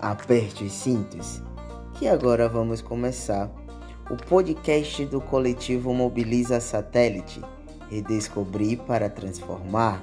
aperte os cintos, que agora vamos começar o podcast do coletivo Mobiliza Satélite Redescobrir para Transformar.